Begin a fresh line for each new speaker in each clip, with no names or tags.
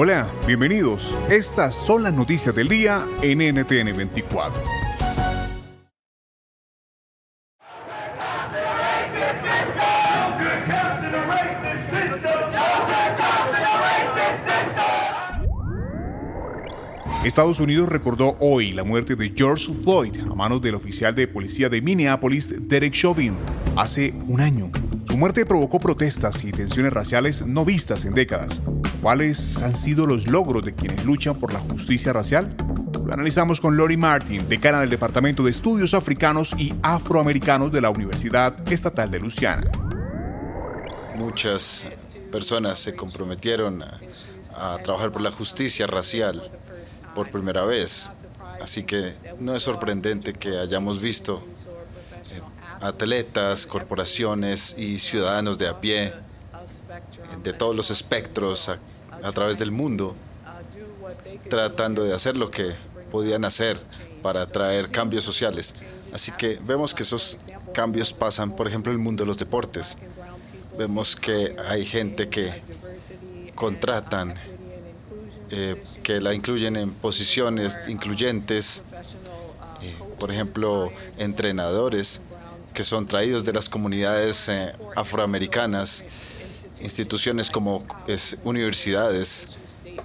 Hola, bienvenidos. Estas son las noticias del día en NTN 24. Estados Unidos recordó hoy la muerte de George Floyd a manos del oficial de policía de Minneapolis, Derek Chauvin, hace un año. Su muerte provocó protestas y tensiones raciales no vistas en décadas. ¿Cuáles han sido los logros de quienes luchan por la justicia racial? Lo analizamos con Lori Martin, decana del Departamento de Estudios Africanos y Afroamericanos de la Universidad Estatal de Luciana.
Muchas personas se comprometieron a, a trabajar por la justicia racial por primera vez. Así que no es sorprendente que hayamos visto eh, atletas, corporaciones y ciudadanos de a pie de todos los espectros a, través del mundo tratando de hacer lo que podían hacer para traer cambios sociales. Así que vemos que esos cambios pasan, por ejemplo, en el mundo de los deportes. Vemos que hay gente que contratan eh, que la incluyen en posiciones incluyentes, eh, por ejemplo, entrenadores que son traídos de las comunidades eh, afroamericanas, instituciones como es, universidades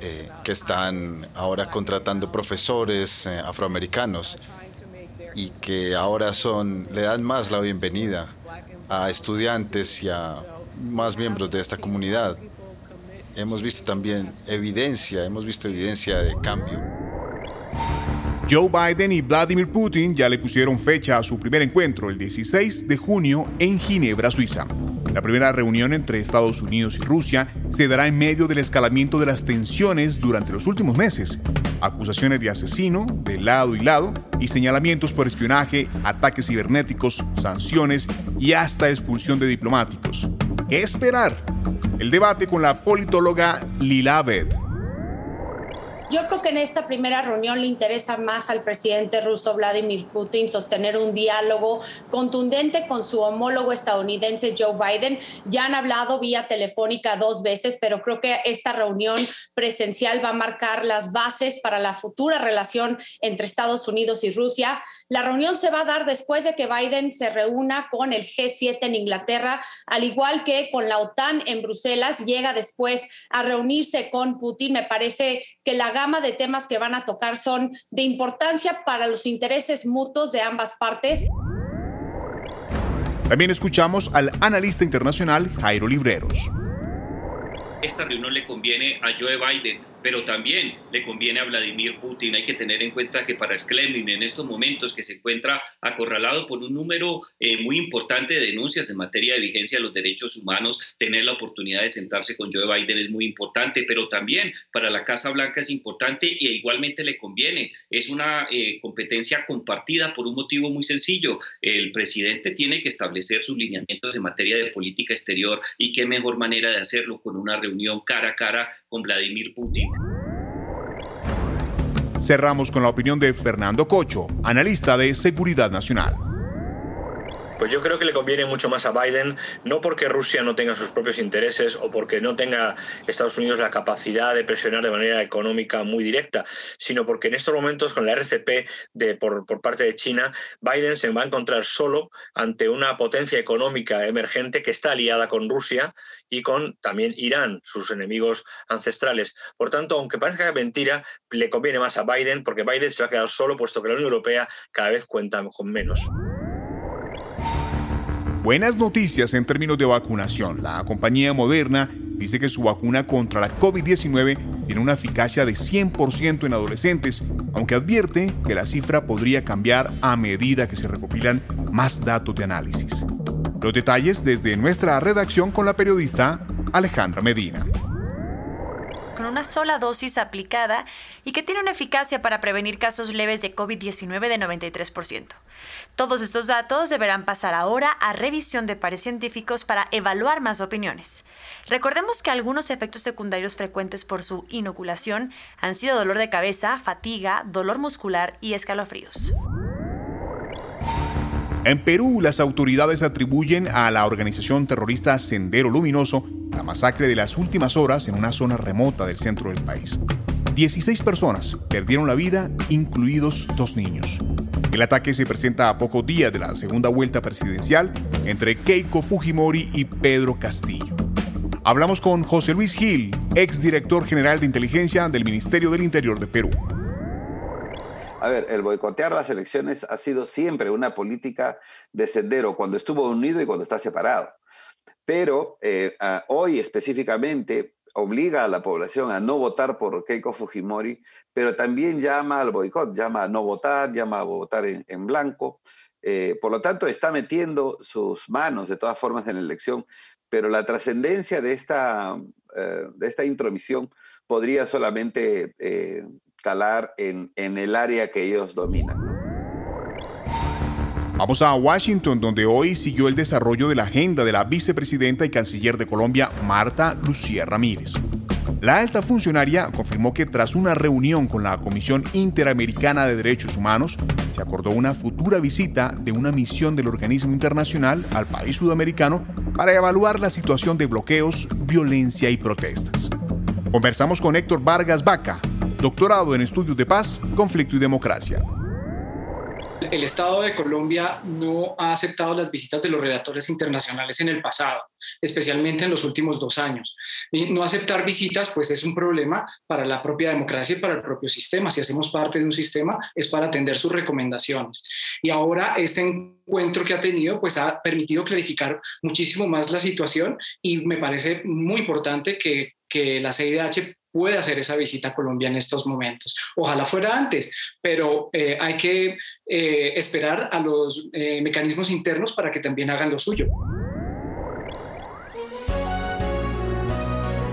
eh, que están ahora contratando profesores eh, afroamericanos y que ahora son le dan más la bienvenida a estudiantes y a más miembros de esta comunidad hemos visto también evidencia, hemos visto evidencia de cambio.
Joe Biden y Vladimir Putin ya le pusieron fecha a su primer encuentro el 16 de junio en Ginebra, Suiza. La primera reunión entre Estados Unidos y Rusia se dará en medio del escalamiento de las tensiones durante los últimos meses. Acusaciones de asesino de lado y lado y señalamientos por espionaje, ataques cibernéticos, sanciones y hasta expulsión de diplomáticos. ¿Qué esperar? El debate con la politóloga Lila Abed.
Yo creo que en esta primera reunión le interesa más al presidente ruso Vladimir Putin sostener un diálogo contundente con su homólogo estadounidense Joe Biden. Ya han hablado vía telefónica dos veces, pero creo que esta reunión presencial va a marcar las bases para la futura relación entre Estados Unidos y Rusia. La reunión se va a dar después de que Biden se reúna con el G7 en Inglaterra, al igual que con la OTAN en Bruselas, llega después a reunirse con Putin. Me parece que la gama de temas que van a tocar son de importancia para los intereses mutuos de ambas partes.
También escuchamos al analista internacional Jairo Libreros.
Esta reunión le conviene a Joe Biden pero también le conviene a Vladimir Putin. Hay que tener en cuenta que para el Kremlin en estos momentos que se encuentra acorralado por un número eh, muy importante de denuncias en materia de vigencia de los derechos humanos, tener la oportunidad de sentarse con Joe Biden es muy importante, pero también para la Casa Blanca es importante y igualmente le conviene. Es una eh, competencia compartida por un motivo muy sencillo. El presidente tiene que establecer sus lineamientos en materia de política exterior y qué mejor manera de hacerlo con una reunión cara a cara con Vladimir Putin.
Cerramos con la opinión de Fernando Cocho, analista de Seguridad Nacional.
Pues yo creo que le conviene mucho más a Biden, no porque Rusia no tenga sus propios intereses o porque no tenga Estados Unidos la capacidad de presionar de manera económica muy directa, sino porque en estos momentos con la RCP de, por, por parte de China, Biden se va a encontrar solo ante una potencia económica emergente que está aliada con Rusia y con también Irán, sus enemigos ancestrales. Por tanto, aunque parezca mentira, le conviene más a Biden porque Biden se va a quedar solo puesto que la Unión Europea cada vez cuenta con menos.
Buenas noticias en términos de vacunación. La compañía Moderna dice que su vacuna contra la COVID-19 tiene una eficacia de 100% en adolescentes, aunque advierte que la cifra podría cambiar a medida que se recopilan más datos de análisis. Los detalles desde nuestra redacción con la periodista Alejandra Medina
con una sola dosis aplicada y que tiene una eficacia para prevenir casos leves de COVID-19 de 93%. Todos estos datos deberán pasar ahora a revisión de pares científicos para evaluar más opiniones. Recordemos que algunos efectos secundarios frecuentes por su inoculación han sido dolor de cabeza, fatiga, dolor muscular y escalofríos.
En Perú, las autoridades atribuyen a la organización terrorista Sendero Luminoso la masacre de las últimas horas en una zona remota del centro del país. 16 personas perdieron la vida, incluidos dos niños. El ataque se presenta a pocos días de la segunda vuelta presidencial entre Keiko Fujimori y Pedro Castillo. Hablamos con José Luis Gil, exdirector general de inteligencia del Ministerio del Interior de Perú.
A ver, el boicotear las elecciones ha sido siempre una política de sendero, cuando estuvo unido y cuando está separado pero eh, hoy específicamente obliga a la población a no votar por Keiko Fujimori, pero también llama al boicot, llama a no votar, llama a votar en, blanco. Eh, por lo tanto, está metiendo sus manos de todas formas en la elección, pero la trascendencia de esta, eh, de esta intromisión podría solamente en el área que ellos dominan.
Vamos a Washington, donde hoy siguió el desarrollo de la agenda de la vicepresidenta y canciller de Colombia, Marta Lucía Ramírez. La alta funcionaria confirmó que tras una reunión con la Comisión Interamericana de Derechos Humanos, se acordó una futura visita de una misión del organismo internacional al país sudamericano para evaluar la situación de bloqueos, violencia y protestas. Conversamos con Héctor Vargas Vaca, doctorado en estudios de paz, conflicto y democracia.
El Estado de Colombia no ha aceptado las visitas de los redactores internacionales en el pasado, especialmente en los últimos dos años. Y no aceptar visitas, pues es un problema para la propia democracia y para el propio sistema. Si hacemos parte de un sistema, es para atender sus recomendaciones. Y ahora este encuentro que ha tenido, pues ha permitido clarificar muchísimo más la situación y me parece muy importante que, que la CIDH puede hacer esa visita a Colombia en estos momentos. Ojalá fuera antes, pero eh, hay que eh, esperar a los eh, mecanismos internos para que también hagan lo suyo.